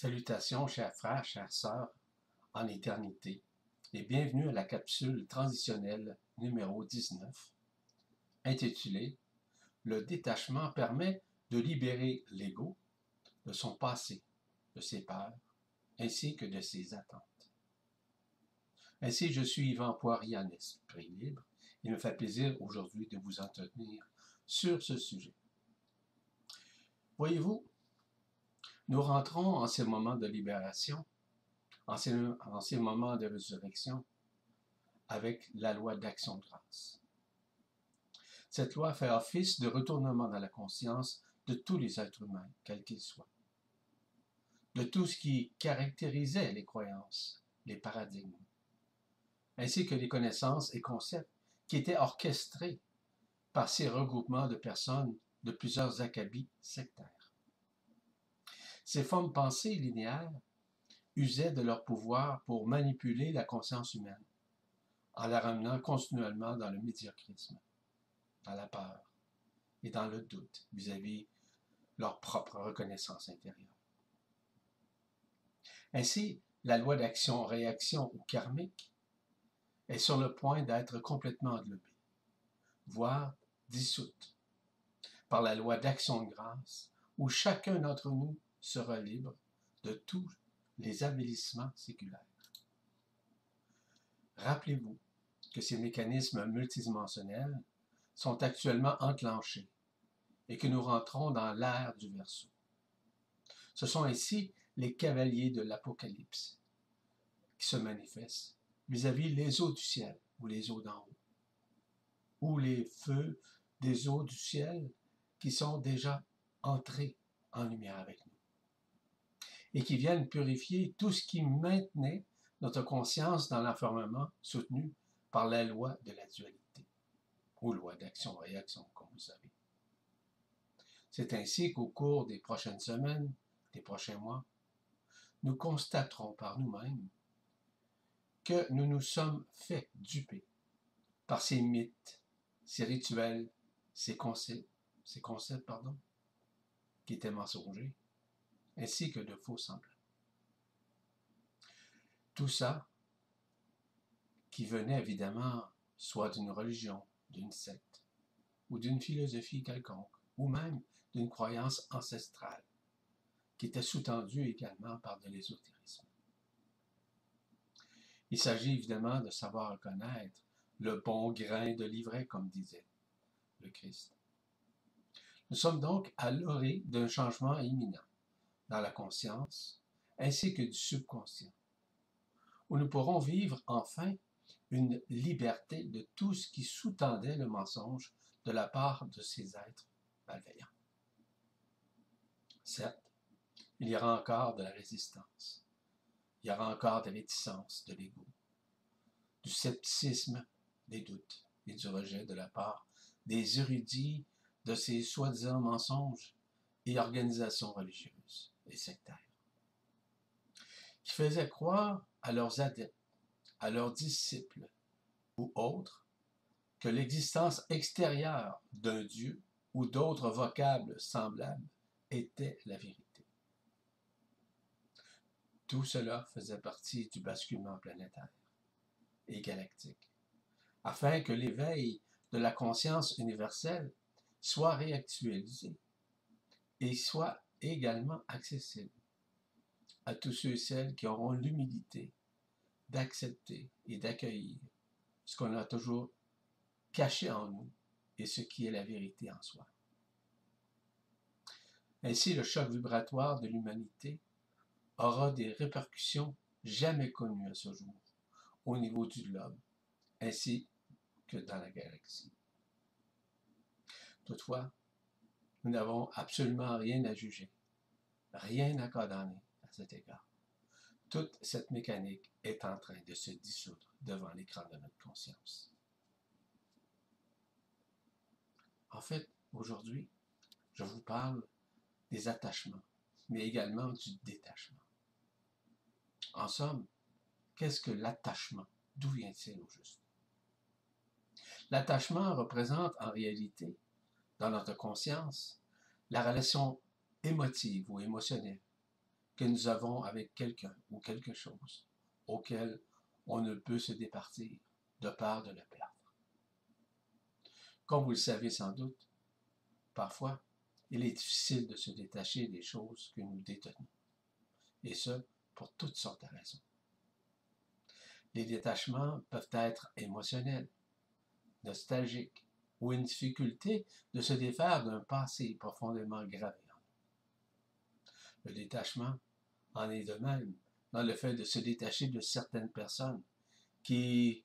Salutations, chers frères, chères sœurs, en éternité, et bienvenue à la capsule transitionnelle numéro 19, intitulée Le détachement permet de libérer l'ego de son passé, de ses peurs, ainsi que de ses attentes. Ainsi, je suis Yvan Poirier en esprit libre. Il me fait plaisir aujourd'hui de vous entretenir sur ce sujet. Voyez-vous, nous rentrons en ces moments de libération, en ces, en ces moments de résurrection, avec la loi d'action de grâce. Cette loi fait office de retournement dans la conscience de tous les êtres humains, quels qu'ils soient, de tout ce qui caractérisait les croyances, les paradigmes, ainsi que les connaissances et concepts qui étaient orchestrés par ces regroupements de personnes de plusieurs acabits sectaires. Ces formes pensées linéaires usaient de leur pouvoir pour manipuler la conscience humaine, en la ramenant continuellement dans le médiocrisme, dans la peur et dans le doute vis-à-vis leur propre reconnaissance intérieure. Ainsi, la loi d'action-réaction ou karmique est sur le point d'être complètement englobée, voire dissoute, par la loi d'action de grâce, où chacun d'entre nous sera libre de tous les avélissements séculaires. Rappelez-vous que ces mécanismes multidimensionnels sont actuellement enclenchés et que nous rentrons dans l'ère du verso. Ce sont ainsi les cavaliers de l'Apocalypse qui se manifestent vis-à-vis les eaux du ciel ou les eaux d'en haut, ou les feux des eaux du ciel qui sont déjà entrés en lumière avec nous et qui viennent purifier tout ce qui maintenait notre conscience dans l'enfermement soutenu par la loi de la dualité, ou loi d'action-réaction, comme vous savez. C'est ainsi qu'au cours des prochaines semaines, des prochains mois, nous constaterons par nous-mêmes que nous nous sommes fait duper par ces mythes, ces rituels, ces concepts, ces concepts pardon, qui étaient mensongers, ainsi que de faux semblants. Tout ça qui venait évidemment soit d'une religion, d'une secte, ou d'une philosophie quelconque, ou même d'une croyance ancestrale, qui était sous-tendue également par de l'ésotérisme. Il s'agit évidemment de savoir reconnaître le bon grain de livret, comme disait le Christ. Nous sommes donc à l'orée d'un changement imminent dans la conscience, ainsi que du subconscient, où nous pourrons vivre enfin une liberté de tout ce qui sous-tendait le mensonge de la part de ces êtres malveillants. Certes, il y aura encore de la résistance, il y aura encore des réticences de l'ego, du scepticisme, des doutes et du rejet de la part des érudits de ces soi-disant mensonges et organisations religieuses et sectaires, qui faisaient croire à leurs adeptes, à leurs disciples ou autres que l'existence extérieure d'un Dieu ou d'autres vocables semblables était la vérité. Tout cela faisait partie du basculement planétaire et galactique, afin que l'éveil de la conscience universelle soit réactualisé et soit également accessible à tous ceux et celles qui auront l'humilité d'accepter et d'accueillir ce qu'on a toujours caché en nous et ce qui est la vérité en soi. Ainsi, le choc vibratoire de l'humanité aura des répercussions jamais connues à ce jour au niveau du globe, ainsi que dans la galaxie. Toutefois, nous n'avons absolument rien à juger, rien à condamner à cet égard. Toute cette mécanique est en train de se dissoudre devant l'écran de notre conscience. En fait, aujourd'hui, je vous parle des attachements, mais également du détachement. En somme, qu'est-ce que l'attachement? D'où vient-il au juste? L'attachement représente en réalité, dans notre conscience, la relation émotive ou émotionnelle que nous avons avec quelqu'un ou quelque chose auquel on ne peut se départir de peur de le perdre. Comme vous le savez sans doute, parfois, il est difficile de se détacher des choses que nous détenons, et ce, pour toutes sortes de raisons. Les détachements peuvent être émotionnels, nostalgiques, ou une difficulté de se défaire d'un passé profondément gravé. Le détachement en est de même dans le fait de se détacher de certaines personnes qui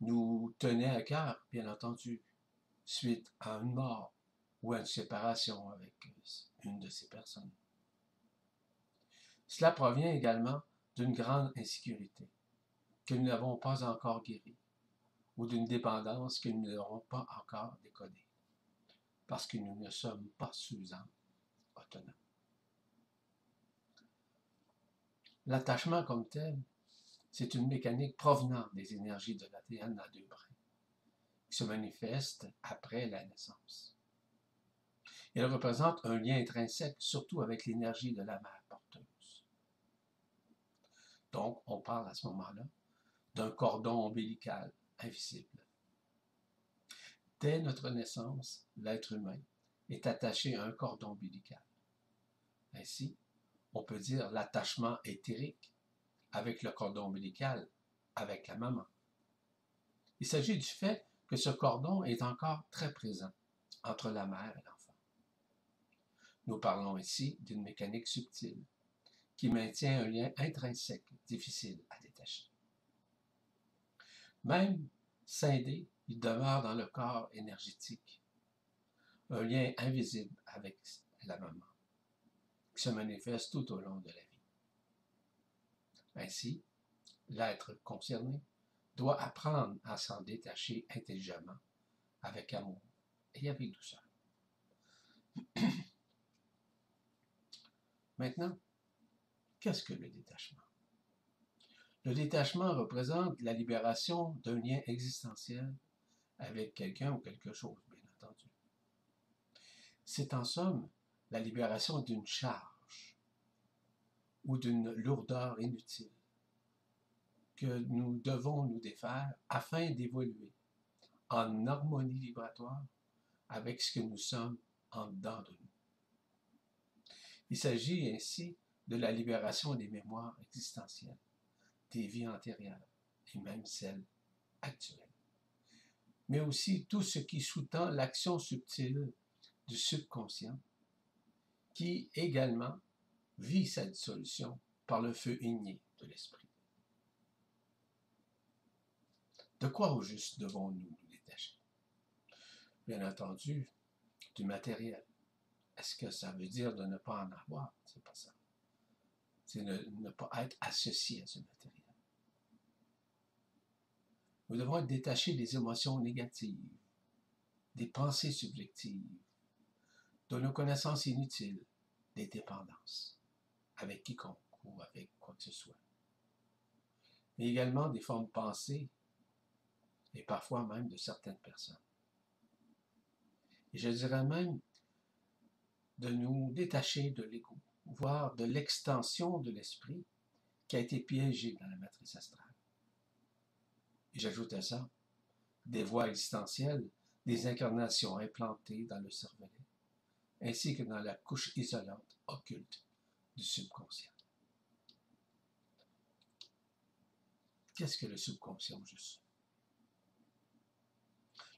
nous tenaient à cœur, bien entendu, suite à une mort ou à une séparation avec une de ces personnes. Cela provient également d'une grande insécurité que nous n'avons pas encore guérie ou d'une dépendance que nous n'aurons pas encore décodée parce que nous ne sommes pas suffisamment autonomes. L'attachement comme tel, c'est une mécanique provenant des énergies de l'ADN à deux brins, qui se manifeste après la naissance. Elle représente un lien intrinsèque, surtout avec l'énergie de la mère porteuse. Donc, on parle à ce moment-là d'un cordon ombilical Dès notre naissance, l'être humain est attaché à un cordon ombilical. Ainsi, on peut dire l'attachement éthérique avec le cordon ombilical, avec la maman. Il s'agit du fait que ce cordon est encore très présent entre la mère et l'enfant. Nous parlons ici d'une mécanique subtile qui maintient un lien intrinsèque difficile à détacher. Même scindé, il demeure dans le corps énergétique, un lien invisible avec la maman se manifeste tout au long de la vie. Ainsi, l'être concerné doit apprendre à s'en détacher intelligemment, avec amour et avec douceur. Maintenant, qu'est-ce que le détachement? Le détachement représente la libération d'un lien existentiel avec quelqu'un ou quelque chose, bien entendu. C'est en somme la libération d'une charge ou d'une lourdeur inutile que nous devons nous défaire afin d'évoluer en harmonie vibratoire avec ce que nous sommes en dedans de nous. Il s'agit ainsi de la libération des mémoires existentielles, des vies antérieures et même celles actuelles, mais aussi tout ce qui sous-tend l'action subtile du subconscient, qui également vit cette solution par le feu igné de l'esprit. De quoi au juste devons-nous nous détacher? Bien entendu, du matériel. Est-ce que ça veut dire de ne pas en avoir? C'est pas ça. C'est ne pas être associé à ce matériel. Nous devons être détachés des émotions négatives, des pensées subjectives, de nos connaissances inutiles, des dépendances avec quiconque ou avec quoi que ce soit. Mais également des formes pensées et parfois même de certaines personnes. Et je dirais même de nous détacher de l'ego, voire de l'extension de l'esprit qui a été piégé dans la matrice astrale. J'ajoute à ça des voies existentielles, des incarnations implantées dans le cervelet, ainsi que dans la couche isolante occulte du subconscient. Qu'est-ce que le subconscient juste?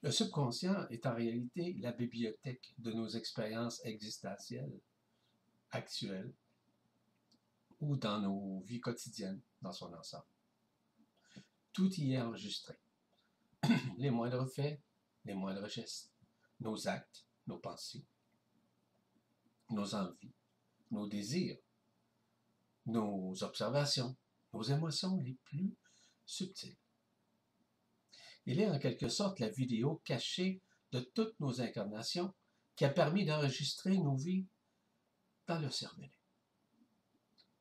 Le subconscient est en réalité la bibliothèque de nos expériences existentielles actuelles ou dans nos vies quotidiennes dans son ensemble. Tout y est enregistré. les moindres faits, les moindres gestes, nos actes, nos pensées, nos envies, nos désirs, nos observations, nos émotions les plus subtiles. Il est en quelque sorte la vidéo cachée de toutes nos incarnations qui a permis d'enregistrer nos vies dans le cervelet.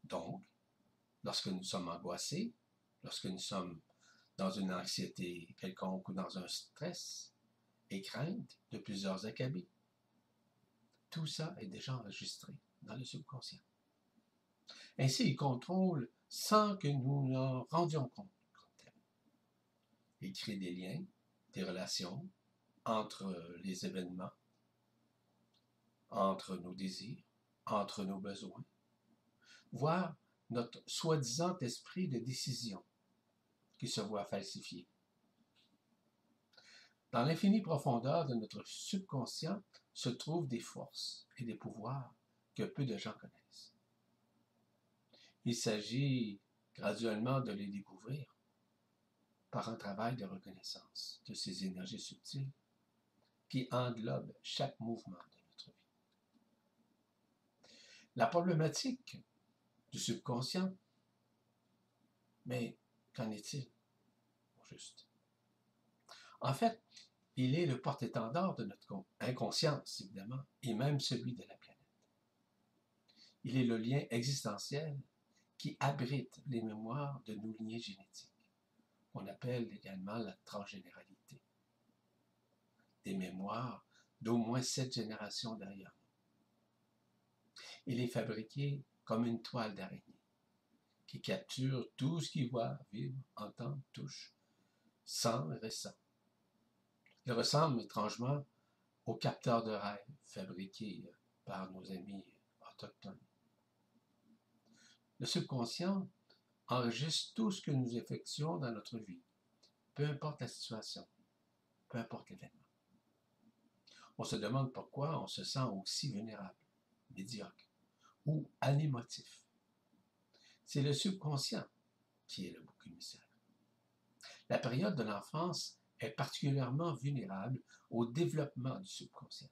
Donc, lorsque nous sommes angoissés, lorsque nous sommes dans une anxiété quelconque ou dans un stress et crainte de plusieurs acabits, tout ça est déjà enregistré dans le subconscient. Ainsi, il contrôle sans que nous nous rendions compte. Il crée des liens, des relations entre les événements, entre nos désirs, entre nos besoins, voire notre soi-disant esprit de décision qui se voit falsifié. Dans l'infinie profondeur de notre subconscient se trouvent des forces et des pouvoirs que peu de gens connaissent. Il s'agit graduellement de les découvrir par un travail de reconnaissance de ces énergies subtiles qui englobent chaque mouvement de notre vie. La problématique du subconscient, mais qu'en est-il? Juste? En fait, il est le porte-étendard de notre inconscience, évidemment, et même celui de la planète. Il est le lien existentiel qui abrite les mémoires de nos lignées génétiques. On appelle également la transgénéralité. Des mémoires d'au moins sept générations derrière nous. Il est fabriqué comme une toile d'araignée qui capture tout ce qui voit, vibre, entend, touche, sent et ressent. Il ressemble étrangement au capteur de rêve fabriqué par nos amis autochtones. Le subconscient enregistre tout ce que nous effectuons dans notre vie, peu importe la situation, peu importe l'événement. On se demande pourquoi on se sent aussi vulnérable, médiocre ou anémotif. C'est le subconscient qui est le bouc émissaire. La période de l'enfance est particulièrement vulnérable au développement du subconscient.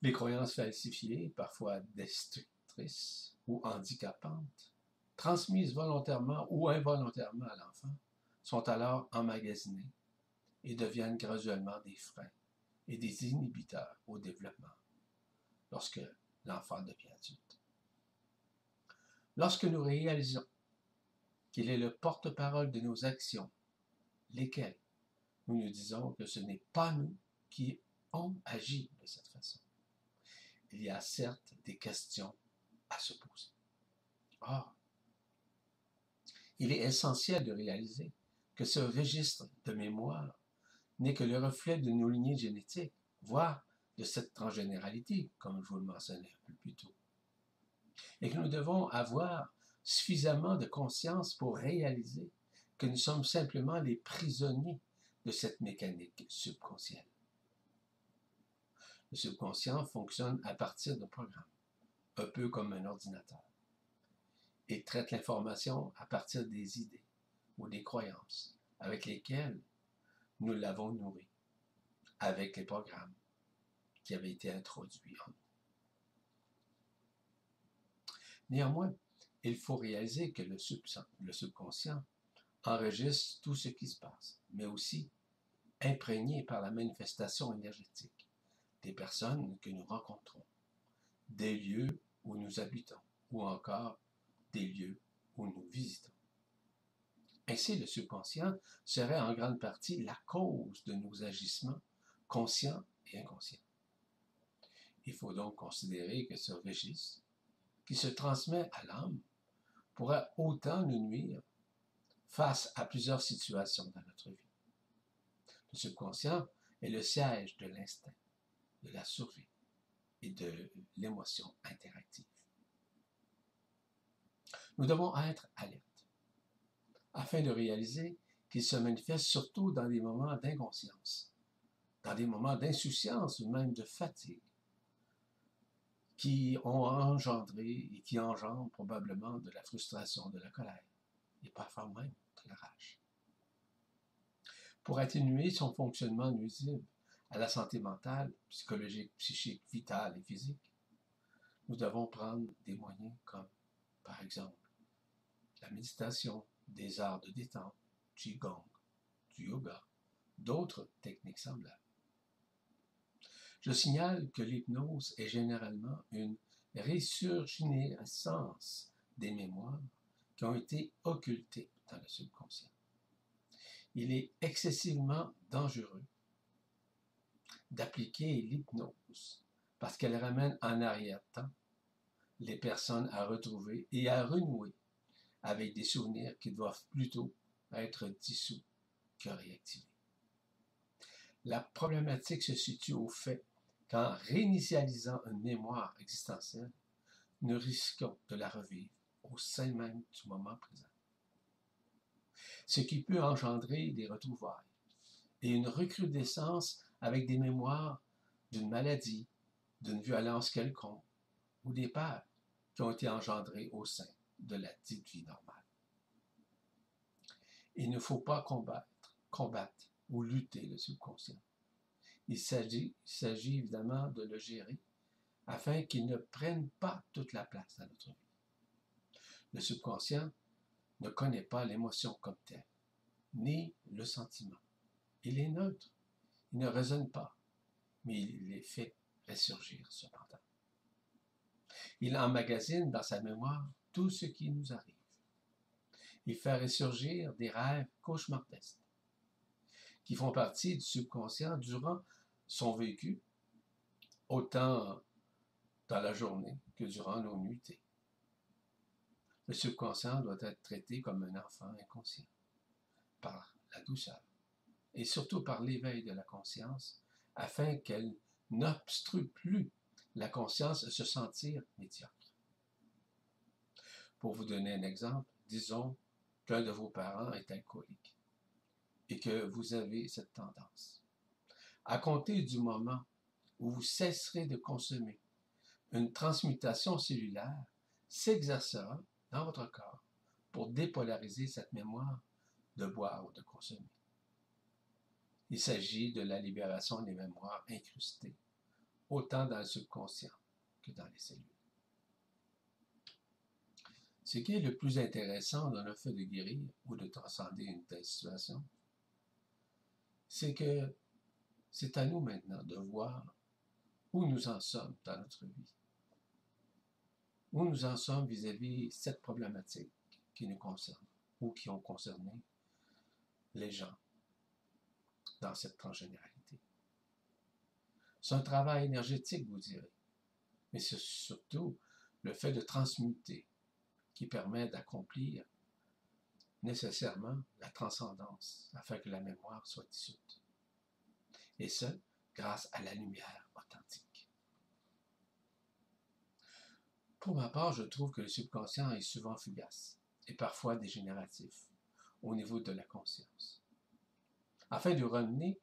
Les croyances falsifiées, parfois destructrices ou handicapantes, transmises volontairement ou involontairement à l'enfant, sont alors emmagasinées et deviennent graduellement des freins et des inhibiteurs au développement lorsque l'enfant devient adulte. Lorsque nous réalisons qu'il est le porte-parole de nos actions lesquels nous nous disons que ce n'est pas nous qui ont agi de cette façon. Il y a certes des questions à se poser. Or, il est essentiel de réaliser que ce registre de mémoire n'est que le reflet de nos lignées génétiques, voire de cette transgénéralité, comme je vous le mentionnais un peu plus tôt. Et que nous devons avoir suffisamment de conscience pour réaliser que nous sommes simplement les prisonniers de cette mécanique subconsciente. Le subconscient fonctionne à partir d'un programme, un peu comme un ordinateur, et traite l'information à partir des idées ou des croyances avec lesquelles nous l'avons nourri, avec les programmes qui avaient été introduits en nous. Néanmoins, il faut réaliser que le, subconscient enregistre tout ce qui se passe, mais aussi imprégné par la manifestation énergétique des personnes que nous rencontrons, des lieux où nous habitons ou encore des lieux où nous visitons. Ainsi, le subconscient serait en grande partie la cause de nos agissements conscients et inconscients. Il faut donc considérer que ce registre, qui se transmet à l'âme, pourra autant nous nuire face à plusieurs situations dans notre vie. Le subconscient est le siège de l'instinct, de la survie et de l'émotion interactive. Nous devons être alertes afin de réaliser qu'il se manifeste surtout dans des moments d'inconscience, dans des moments d'insouciance ou même de fatigue, qui ont engendré et qui engendrent probablement de la frustration, de la colère, et parfois même la rage. Pour atténuer son fonctionnement nuisible à la santé mentale, psychologique, psychique, vitale et physique, nous devons prendre des moyens comme, par exemple, la méditation, des arts de détente, Qigong, du yoga, d'autres techniques semblables. Je signale que l'hypnose est généralement une résurgence des mémoires qui ont été occultées dans le subconscient. Il est excessivement dangereux d'appliquer l'hypnose parce qu'elle ramène en arrière-temps les personnes à retrouver et à renouer avec des souvenirs qui doivent plutôt être dissous que réactivés. La problématique se situe au fait qu'en réinitialisant une mémoire existentielle, nous risquons de la revivre au sein même du moment présent. Ce qui peut engendrer des retrouvailles et une recrudescence avec des mémoires d'une maladie, d'une violence quelconque ou des peurs qui ont été engendrées au sein de la dite vie normale. Il ne faut pas combattre, combattre ou lutter le subconscient. Il s'agit, évidemment de le gérer afin qu'il ne prenne pas toute la place dans notre vie. Le subconscient ne connaît pas l'émotion comme telle, ni le sentiment. Il est neutre, il ne résonne pas, mais il les fait ressurgir cependant. Il emmagasine dans sa mémoire tout ce qui nous arrive. Il fait ressurgir des rêves cauchemardesques qui font partie du subconscient durant son vécu, autant dans la journée que durant nos nuitées. Le subconscient doit être traité comme un enfant inconscient, par la douceur, et surtout par l'éveil de la conscience, afin qu'elle n'obstrue plus la conscience à se sentir médiocre. Pour vous donner un exemple, disons qu'un de vos parents est alcoolique et que vous avez cette tendance. À compter du moment où vous cesserez de consommer, une transmutation cellulaire s'exercera dans votre corps pour dépolariser cette mémoire de boire ou de consommer. Il s'agit de la libération des mémoires incrustées, autant dans le subconscient que dans les cellules. Ce qui est le plus intéressant dans le fait de guérir ou de transcender une telle situation, c'est que c'est à nous maintenant de voir où nous en sommes dans notre vie. Où nous en sommes vis-à-vis -vis cette problématique qui nous concerne ou qui ont concerné les gens dans cette transgénéralité. C'est un travail énergétique, vous direz, mais c'est surtout le fait de transmuter qui permet d'accomplir nécessairement la transcendance afin que la mémoire soit dissoute. Et ce, grâce à la lumière authentique. Pour ma part, je trouve que le subconscient est souvent fugace et parfois dégénératif au niveau de la conscience. Afin de revenir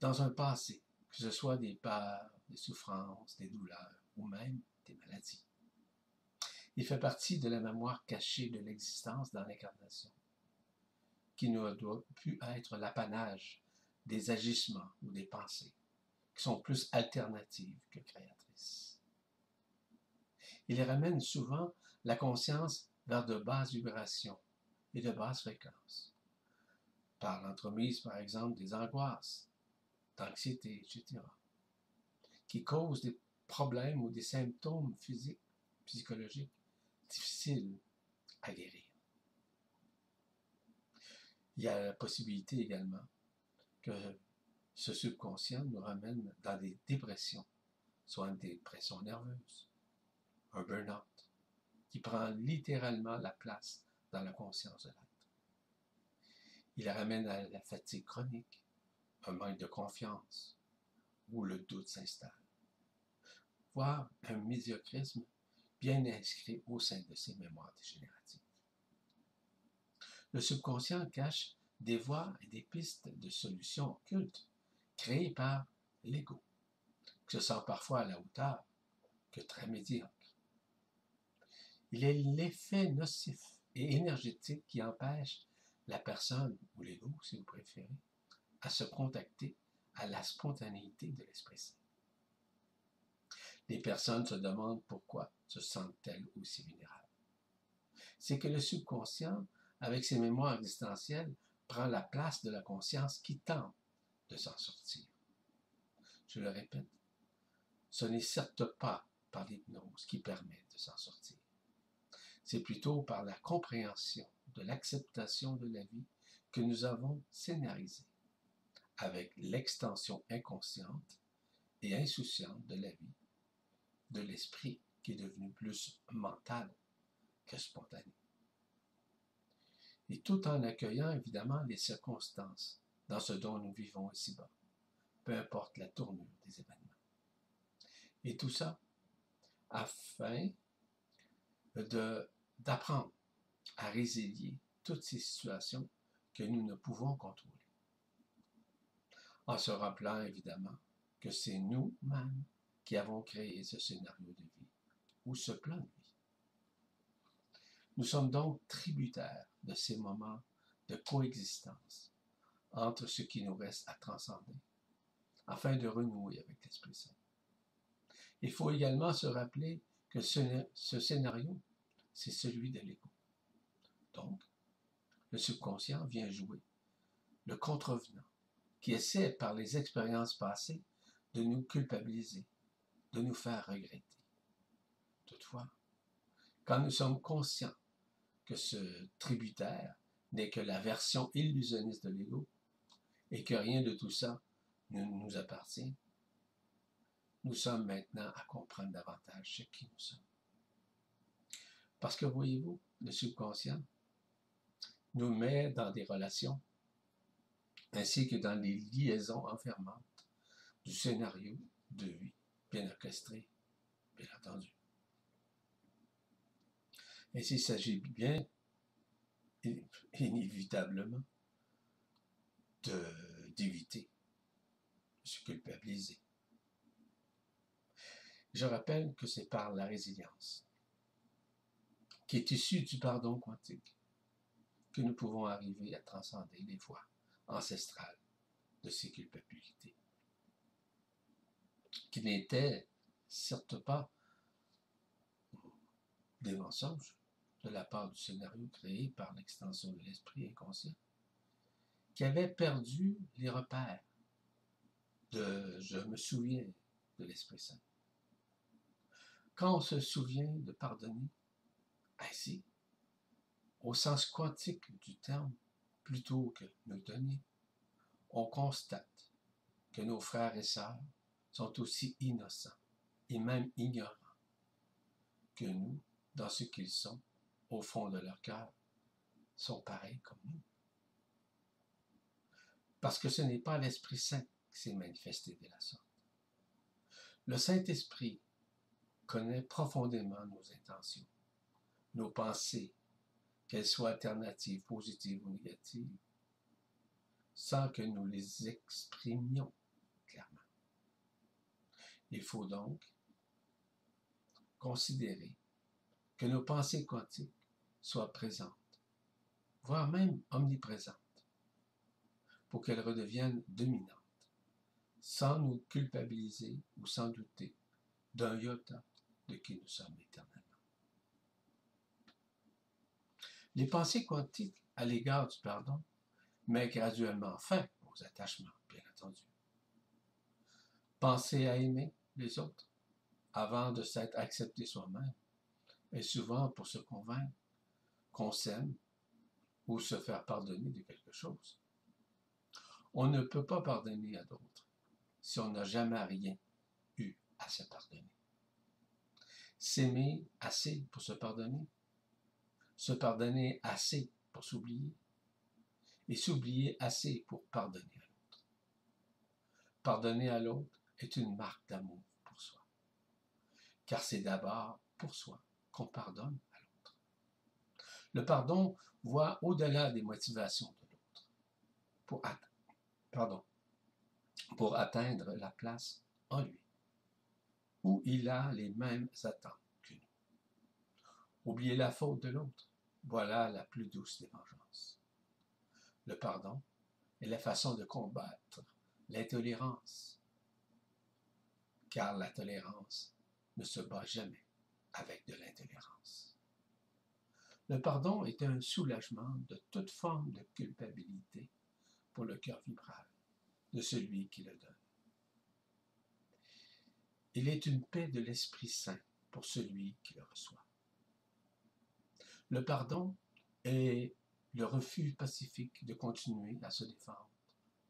dans un passé, que ce soit des peurs, des souffrances, des douleurs ou même des maladies. Il fait partie de la mémoire cachée de l'existence dans l'incarnation, qui ne doit plus être l'apanage des agissements ou des pensées, qui sont plus alternatives que créatrices. Il ramène souvent la conscience vers de basses vibrations et de basses fréquences, par l'entremise, par exemple, des angoisses, d'anxiété, etc., qui causent des problèmes ou des symptômes physiques, psychologiques difficiles à guérir. Il y a la possibilité également que ce subconscient nous ramène dans des dépressions, soit une dépression nerveuse, un burn-out, qui prend littéralement la place dans la conscience de l'être. Il ramène à la fatigue chronique, un manque de confiance, où le doute s'installe, voire un médiocrisme bien inscrit au sein de ces mémoires dégénératives. Le subconscient cache des voies et des pistes de solutions occultes créées par l'ego, que ce soit parfois à la hauteur que très médiocre. Il est l'effet nocif et énergétique qui empêche la personne, ou l'ego si vous préférez, à se contacter à la spontanéité de l'Esprit Saint. Les personnes se demandent pourquoi se sentent-elles aussi vulnérables. C'est que le subconscient, avec ses mémoires existentielles, prend la place de la conscience qui tente de s'en sortir. Je le répète, ce n'est certes pas par l'hypnose qui permet de s'en sortir. C'est plutôt par la compréhension de l'acceptation de la vie que nous avons scénarisé avec l'extension inconsciente et insouciante de la vie, de l'esprit qui est devenu plus mental que spontané. Et tout en accueillant évidemment les circonstances dans ce dont nous vivons ici-bas, peu importe la tournure des événements. Et tout ça afin d'apprendre à résilier toutes ces situations que nous ne pouvons contrôler. En se rappelant évidemment que c'est nous-mêmes qui avons créé ce scénario de vie ou ce plan de vie. Nous sommes donc tributaires de ces moments de coexistence entre ce qui nous reste à transcender afin de renouer avec l'Esprit Saint. Il faut également se rappeler que ce, ce scénario, c'est celui de l'ego. Donc, le subconscient vient jouer le contrevenant qui essaie par les expériences passées de nous culpabiliser, de nous faire regretter. Toutefois, quand nous sommes conscients que ce tributaire n'est que la version illusionniste de l'ego et que rien de tout ça ne nous appartient, nous sommes maintenant à comprendre davantage ce qui nous sommes. Parce que voyez-vous, le subconscient nous met dans des relations ainsi que dans les liaisons enfermantes du scénario de vie bien orchestré, bien entendu. Et s'il s'agit bien, inévitablement, d'éviter de se culpabiliser. Je rappelle que c'est par la résilience, qui est issue du pardon quantique, que nous pouvons arriver à transcender les voies ancestrales de ces culpabilités, qui n'étaient certes pas des mensonges de la part du scénario créé par l'extension de l'esprit inconscient, qui avait perdu les repères de je me souviens de l'Esprit Saint. Quand on se souvient de pardonner, ainsi, au sens quantique du terme, plutôt que nous donner, on constate que nos frères et sœurs sont aussi innocents et même ignorants que nous dans ce qu'ils sont au fond de leur cœur, sont pareils comme nous. Parce que ce n'est pas l'Esprit Saint qui s'est manifesté de la sorte. Le Saint-Esprit connaît profondément nos intentions, nos pensées, qu'elles soient alternatives, positives ou négatives, sans que nous les exprimions clairement. Il faut donc considérer que nos pensées quantiques soient présentes, voire même omniprésentes, pour qu'elles redeviennent dominantes, sans nous culpabiliser ou sans douter d'un iota de qui nous sommes éternellement. Les pensées quantiques à l'égard du pardon mettent graduellement fin aux attachements, bien entendu. Penser à aimer les autres avant de s'être accepté soi-même est souvent pour se convaincre s'aime ou se faire pardonner de quelque chose. On ne peut pas pardonner à d'autres si on n'a jamais rien eu à se pardonner. S'aimer assez pour se pardonner, se pardonner assez pour s'oublier, et s'oublier assez pour pardonner à l'autre. Pardonner à l'autre est une marque d'amour pour soi, car c'est d'abord pour soi qu'on pardonne. Le pardon voit au-delà des motivations de l'autre pour, atteindre la place en lui, où il a les mêmes attentes que nous. Oublier la faute de l'autre, voilà la plus douce des vengeances. Le pardon est la façon de combattre l'intolérance, car la tolérance ne se bat jamais avec de l'intolérance. Le pardon est un soulagement de toute forme de culpabilité pour le cœur vibral de celui qui le donne. Il est une paix de l'Esprit Saint pour celui qui le reçoit. Le pardon est le refus pacifique de continuer à se défendre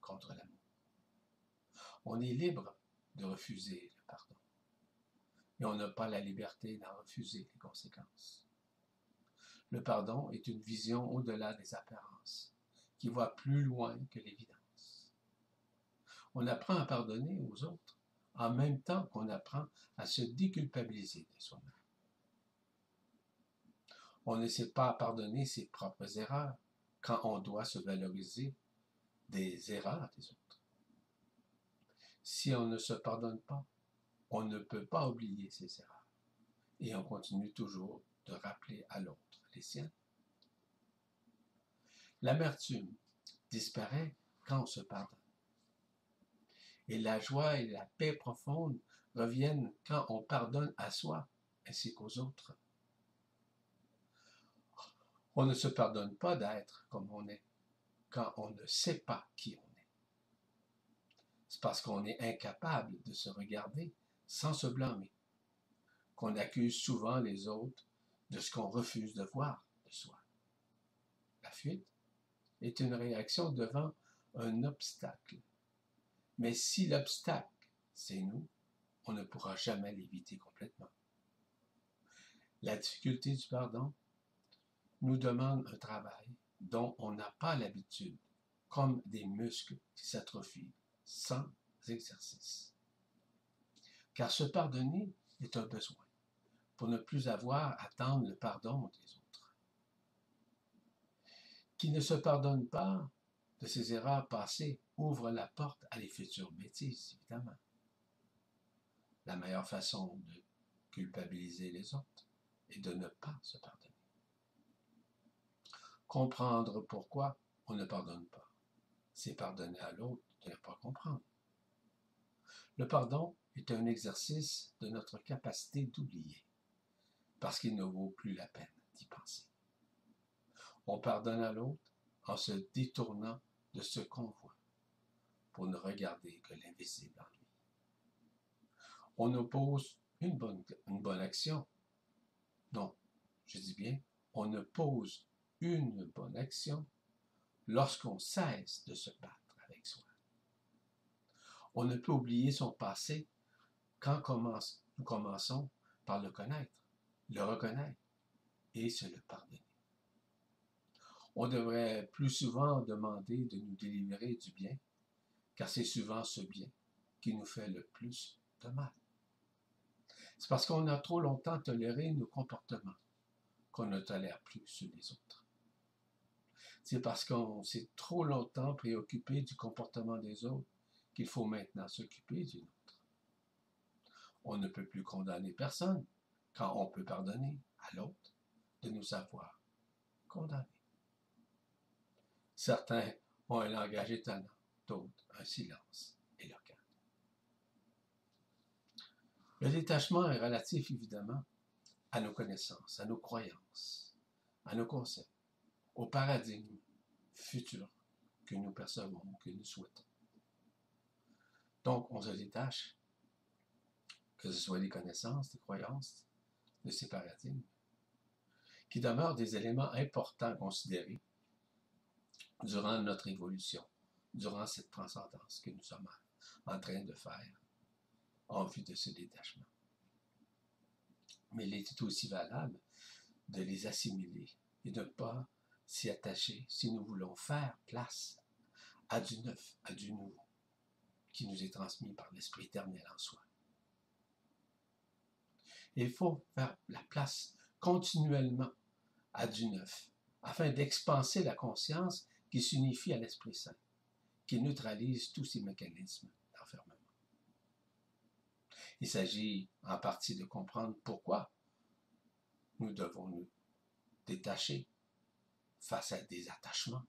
contre l'amour. On est libre de refuser le pardon. et on n'a pas la liberté d'en refuser les conséquences. Le pardon est une vision au-delà des apparences, qui voit plus loin que l'évidence. On apprend à pardonner aux autres en même temps qu'on apprend à se déculpabiliser de soi-même. On ne sait pas pardonner ses propres erreurs quand on doit se valoriser des erreurs des autres. Si on ne se pardonne pas, on ne peut pas oublier ses erreurs. Et on continue toujours de rappeler à l'autre les siennes. L'amertume disparaît quand on se pardonne. Et la joie et la paix profonde reviennent quand on pardonne à soi ainsi qu'aux autres. On ne se pardonne pas d'être comme on est quand on ne sait pas qui on est. C'est parce qu'on est incapable de se regarder sans se blâmer qu'on accuse souvent les autres de ce qu'on refuse de voir de soi. La fuite est une réaction devant un obstacle. Mais si l'obstacle, c'est nous, on ne pourra jamais l'éviter complètement. La difficulté du pardon nous demande un travail dont on n'a pas l'habitude, comme des muscles qui s'atrophient sans exercice. Car se pardonner est un besoin pour ne plus avoir à attendre le pardon des autres. Qui ne se pardonne pas de ses erreurs passées ouvre la porte à les futures bêtises, évidemment. La meilleure façon de culpabiliser les autres est de ne pas se pardonner. Comprendre pourquoi on ne pardonne pas, c'est pardonner à l'autre de ne pas comprendre. Le pardon est un exercice de notre capacité d'oublier parce qu'il ne vaut plus la peine d'y penser. On pardonne à l'autre en se détournant de ce qu'on voit pour ne regarder que l'invisible en lui. On oppose une bonne, action. Non, je dis bien, on oppose une bonne action lorsqu'on cesse de se battre avec soi. On ne peut oublier son passé quand nous commençons par le connaître le reconnaître et se le pardonner. On devrait plus souvent demander de nous délivrer du bien, car c'est souvent ce bien qui nous fait le plus de mal. C'est parce qu'on a trop longtemps toléré nos comportements qu'on ne tolère plus ceux des autres. C'est parce qu'on s'est trop longtemps préoccupé du comportement des autres qu'il faut maintenant s'occuper du nôtre. On ne peut plus condamner personne quand on peut pardonner à l'autre de nous avoir condamnés. Certains ont un langage étonnant, d'autres un silence éloquent. Le détachement est relatif évidemment à nos connaissances, à nos croyances, à nos concepts, au paradigme futur que nous percevons, que nous souhaitons. Donc, on se détache, que ce soit des connaissances, des croyances, de ces paradigmes, qui demeurent des éléments importants à considérer durant notre évolution, durant cette transcendance que nous sommes en train de faire en vue de ce détachement. Mais il est aussi valable de les assimiler et de ne pas s'y attacher si nous voulons faire place à du neuf, à du nouveau, qui nous est transmis par l'Esprit éternel en soi. Il faut faire la place continuellement à du neuf, afin d'expanser la conscience qui s'unifie à l'Esprit Saint, qui neutralise tous ces mécanismes d'enfermement. Il s'agit en partie de comprendre pourquoi nous devons nous détacher face à des attachements.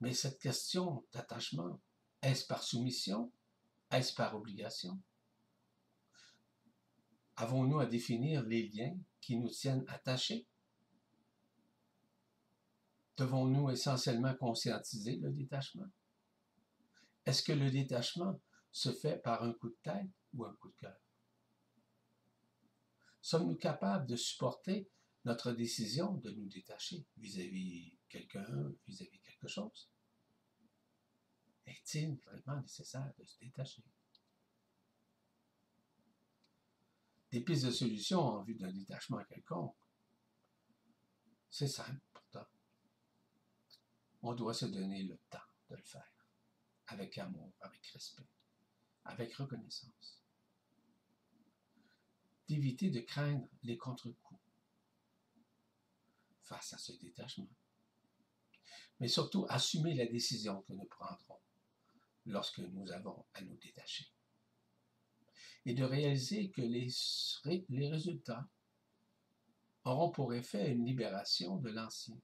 Mais cette question d'attachement, est-ce par soumission? Est-ce par obligation? Avons-nous à définir les liens qui nous tiennent attachés? Devons-nous essentiellement conscientiser le détachement? Est-ce que le détachement se fait par un coup de tête ou un coup de cœur? Sommes-nous capables de supporter notre décision de nous détacher vis-à-vis quelqu'un, vis-à-vis quelque chose? Est-il vraiment nécessaire de se détacher? Des pistes de solutions en vue d'un détachement quelconque. C'est simple pourtant. On doit se donner le temps de le faire, avec amour, avec respect, avec reconnaissance. D'éviter de craindre les contre-coups face à ce détachement. Mais surtout, assumer la décision que nous prendrons lorsque nous avons à nous détacher. Et de réaliser que les, résultats auront pour effet une libération de l'ancien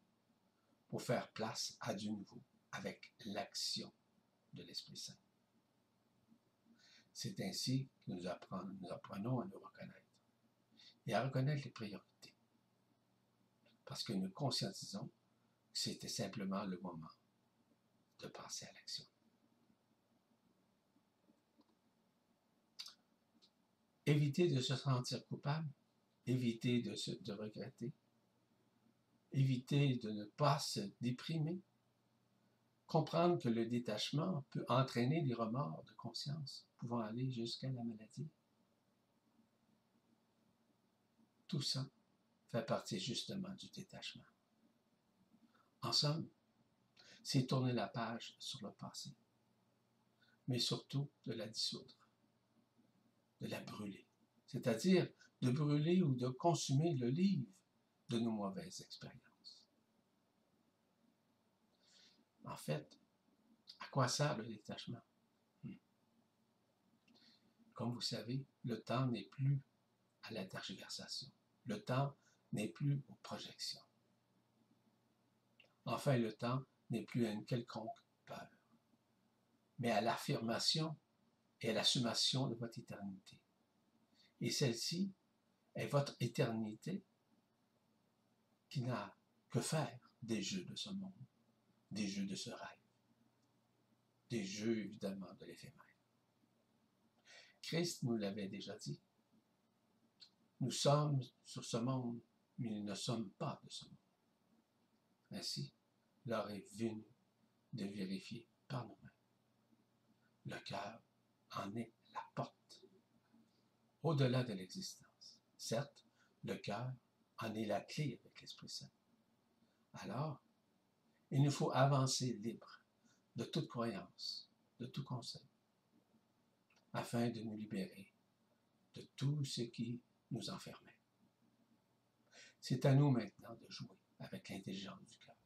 pour faire place à du nouveau avec l'action de l'Esprit Saint. C'est ainsi que nous nous apprenons à nous reconnaître et à reconnaître les priorités. Parce que nous conscientisons que c'était simplement le moment de passer à l'action. Éviter de se sentir coupable, éviter de, se, regretter, éviter de ne pas se déprimer, comprendre que le détachement peut entraîner des remords de conscience pouvant aller jusqu'à la maladie. Tout ça fait partie justement du détachement. En somme, c'est tourner la page sur le passé, mais surtout de la dissoudre, de la brûler, c'est-à-dire de brûler ou de consumer le livre de nos mauvaises expériences. En fait, à quoi sert le détachement? Hmm. Comme vous savez, le temps n'est plus à la tergiversation. Le temps n'est plus aux projections. Enfin, le temps n'est plus à une quelconque peur, mais à l'affirmation à l'assumation de votre éternité. Et celle-ci est votre éternité qui n'a que faire des jeux de ce monde, des jeux de ce rêve, des jeux évidemment de l'éphémère. Christ nous l'avait déjà dit. Nous sommes sur ce monde, mais nous ne sommes pas de ce monde. Ainsi, l'heure est venue de vérifier par nous-mêmes. Le cœur en est la porte, au-delà de l'existence. Certes, le cœur en est la clé avec l'Esprit Saint. Alors, il nous faut avancer libre de toute croyance, de tout conseil, afin de nous libérer de tout ce qui nous enfermait. C'est à nous maintenant de jouer avec l'intelligence du cœur.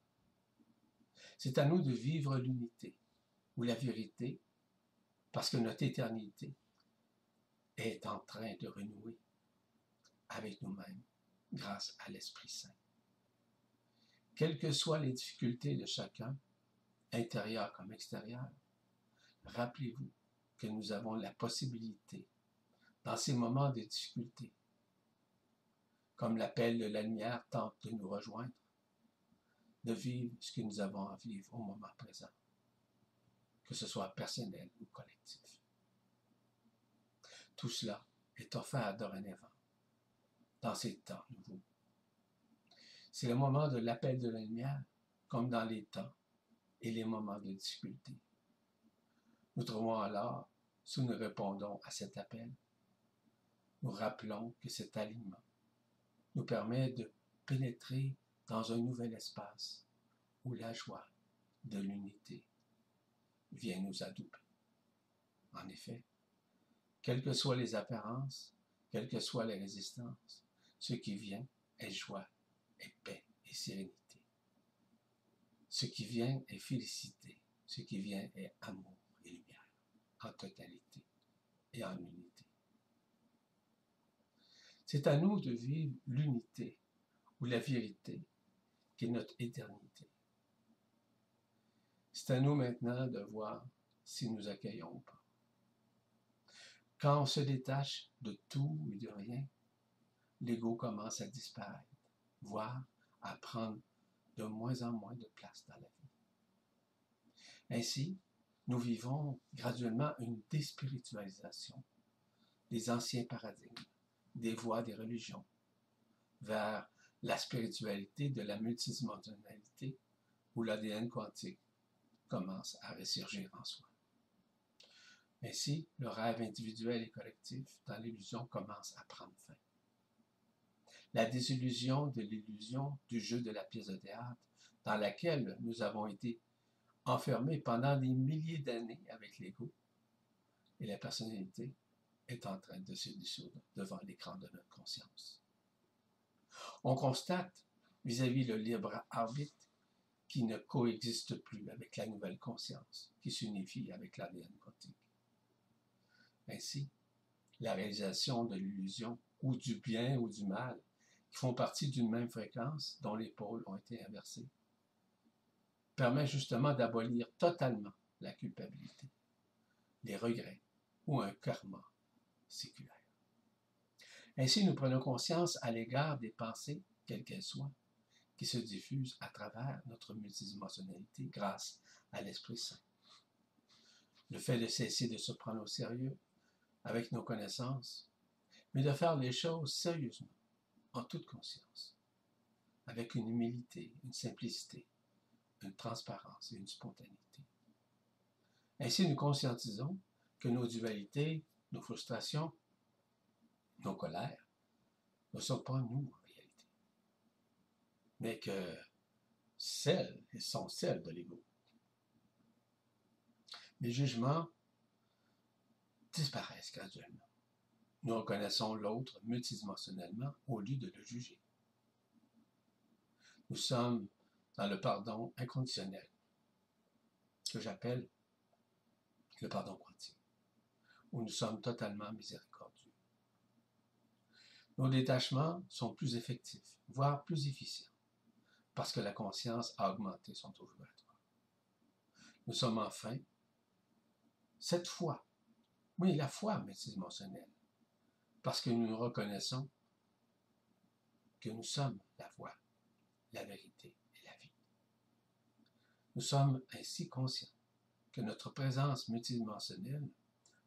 C'est à nous de vivre l'unité ou la vérité, parce que notre éternité est en train de renouer avec nous-mêmes grâce à l'Esprit Saint. Quelles que soient les difficultés de chacun, intérieures comme extérieures, rappelez-vous que nous avons la possibilité, dans ces moments de difficulté, comme l'appel de la lumière tente de nous rejoindre, de vivre ce que nous avons à vivre au moment présent, que ce soit personnel ou collectif. Tout cela est offert dorénavant dans ces temps nouveaux. C'est le moment de l'appel de la lumière, comme dans les temps et les moments de difficulté. Nous trouvons alors, si nous répondons à cet appel, nous rappelons que cet aliment nous permet de pénétrer dans un nouvel espace où la joie de l'unité vient nous adouber. En effet, quelles que soient les apparences, quelles que soient les résistances, ce qui vient est joie, est paix et sérénité. Ce qui vient est félicité, ce qui vient est amour et lumière, en totalité et en unité. C'est à nous de vivre l'unité ou la vérité qui est notre éternité. C'est à nous maintenant de voir si nous accueillons ou pas. Quand on se détache de tout et de rien, l'ego commence à disparaître, voire à prendre de moins en moins de place dans la vie. Ainsi, nous vivons graduellement une déspiritualisation des anciens paradigmes des voies des religions, vers la spiritualité de la multidimensionnalité où l'ADN quantique commence à ressurgir en soi. Ainsi, le rêve individuel et collectif dans l'illusion commence à prendre fin. La désillusion de l'illusion du jeu de la pièce de théâtre dans laquelle nous avons été enfermés pendant des milliers d'années avec l'ego et la personnalité est en train de se dissoudre devant l'écran de notre conscience. On constate, vis-à-vis le libre arbitre, qui ne coexiste plus avec la nouvelle conscience, qui s'unifie avec l'ADN quantique. Ainsi, la réalisation de l'illusion, ou du bien ou du mal, qui font partie d'une même fréquence dont les pôles ont été inversés, permet justement d'abolir totalement la culpabilité, les regrets ou un karma séculaire. Ainsi, nous prenons conscience à l'égard des pensées, quelles qu'elles soient, qui se diffusent à travers notre multidimensionnalité grâce à l'Esprit Saint. Le fait de cesser de se prendre au sérieux avec nos connaissances, mais de faire les choses sérieusement, en toute conscience, avec une humilité, une simplicité, une transparence et une spontanéité. Ainsi, nous conscientisons que nos dualités, nos frustrations, nos colères ne sont pas nous mais que celles sont celles de l'ego. Les jugements disparaissent graduellement. Nous reconnaissons l'autre multidimensionnellement au lieu de le juger. Nous sommes dans le pardon inconditionnel, que j'appelle le pardon quantique, où nous sommes totalement miséricordieux. Nos détachements sont plus effectifs, voire plus efficients, parce que la conscience a augmenté son taux vibratoire. Nous sommes enfin, cette foi, oui, la foi multidimensionnelle, parce que nous reconnaissons que nous sommes la voie, la vérité nous sommes ainsi conscients que notre présence multidimensionnelle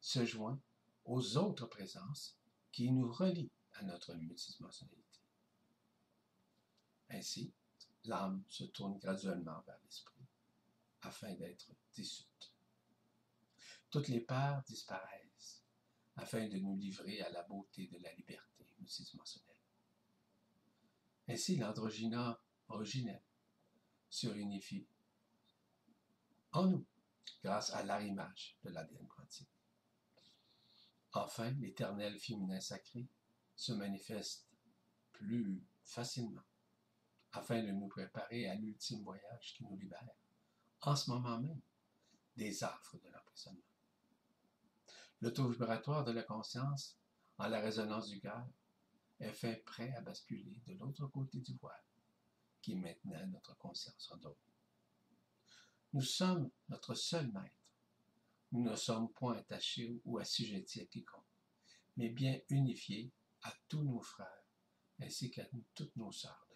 se joint aux autres présences qui nous relient à notre multidimensionnalité. Ainsi, l'âme se tourne graduellement vers l'esprit afin d'être dissoute. Toutes les peurs disparaissent afin de nous livrer à la beauté de la liberté multidimensionnelle. Ainsi, l'androgyna originel se réunifie en nous, grâce à l'arrimage de l'ADN quantique. Enfin, l'éternel féminin sacré se manifeste plus facilement afin de nous préparer à l'ultime voyage qui nous libère, en ce moment même, des affres de l'emprisonnement. Le taux vibratoire de la conscience, en la résonance du cœur, est fait prêt à basculer de l'autre côté du voile, qui est maintenant notre conscience en d'autres. Nous sommes notre seul maître. Nous ne sommes point attachés ou assujettis à quiconque, mais bien unifiés à tous nos frères, ainsi qu'à toutes nos sœurs.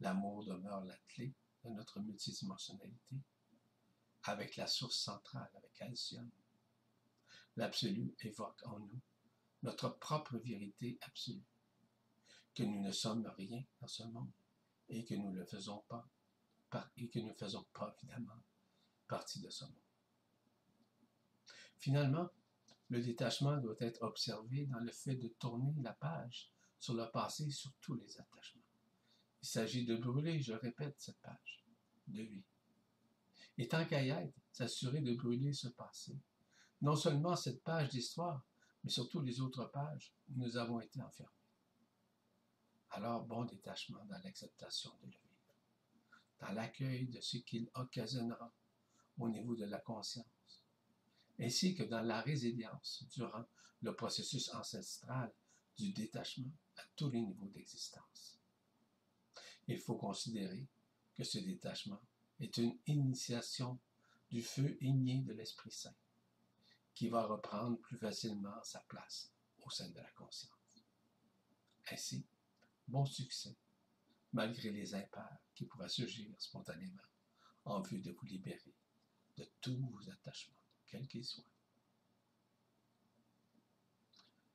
L'amour demeure la clé de notre multidimensionnalité, avec la source centrale, avec Alcyone. L'absolu évoque en nous notre propre vérité absolue, que nous ne sommes rien dans ce monde et que nous ne faisons pas et que nous faisons pas, évidemment, partie de ce monde. Finalement, le détachement doit être observé dans le fait de tourner la page sur le passé sur tous les attachements. Il s'agit de brûler, je répète, cette page de vie. Et tant qu'à y être, s'assurer de brûler ce passé. Non seulement cette page d'histoire, mais surtout les autres pages où nous avons été enfermés. Alors, bon détachement dans l'acceptation de le dans l'accueil de ce qu'il occasionnera au niveau de la conscience, ainsi que dans la résilience durant le processus ancestral du détachement à tous les niveaux d'existence. Il faut considérer que ce détachement est une initiation du feu igné de l'Esprit Saint, qui va reprendre plus facilement sa place au sein de la conscience. Ainsi, bon succès malgré les impairs qui pourraient surgir spontanément en vue de vous libérer de tous vos attachements, quels qu'ils soient.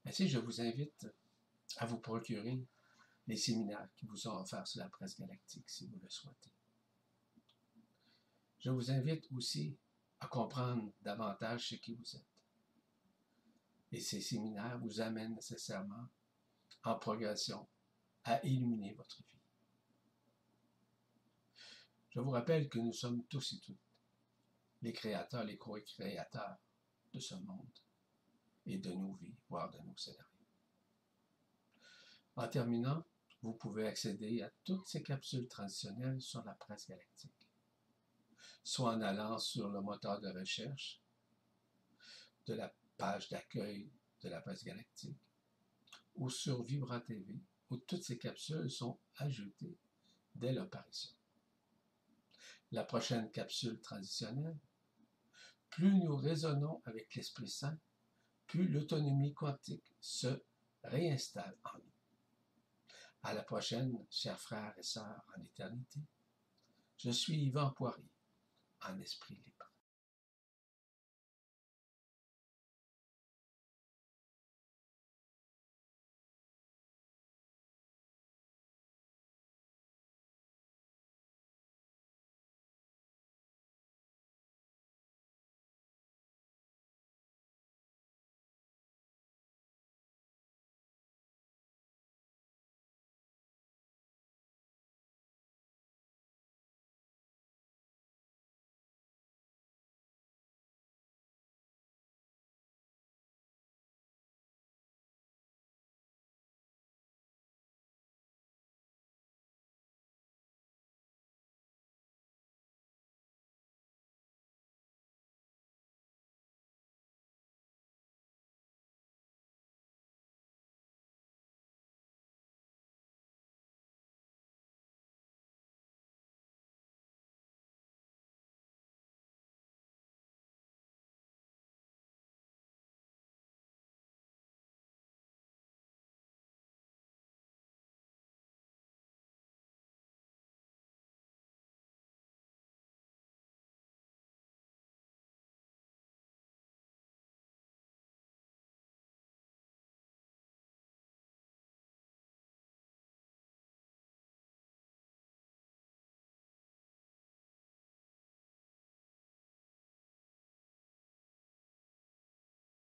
Ainsi, je vous invite à vous procurer les séminaires qui vous sont offerts sur la presse galactique si vous le souhaitez. Je vous invite aussi à comprendre davantage ce qui vous êtes. Et ces séminaires vous amènent nécessairement en progression à illuminer votre vie. Je vous rappelle que nous sommes tous et toutes les créateurs, les co-créateurs de ce monde et de nos vies, voire de nos scénarios. En terminant, vous pouvez accéder à toutes ces capsules transitionnelles sur la presse galactique, soit en allant sur le moteur de recherche de la page d'accueil de la presse galactique ou sur Vibra TV, où toutes ces capsules sont ajoutées dès l'apparition. La prochaine capsule transitionnelle, plus nous résonnons avec l'Esprit Saint, plus l'autonomie quantique se réinstalle en nous. À la prochaine, chers frères et sœurs en éternité. Je suis Yvan Poirier, en esprit libre.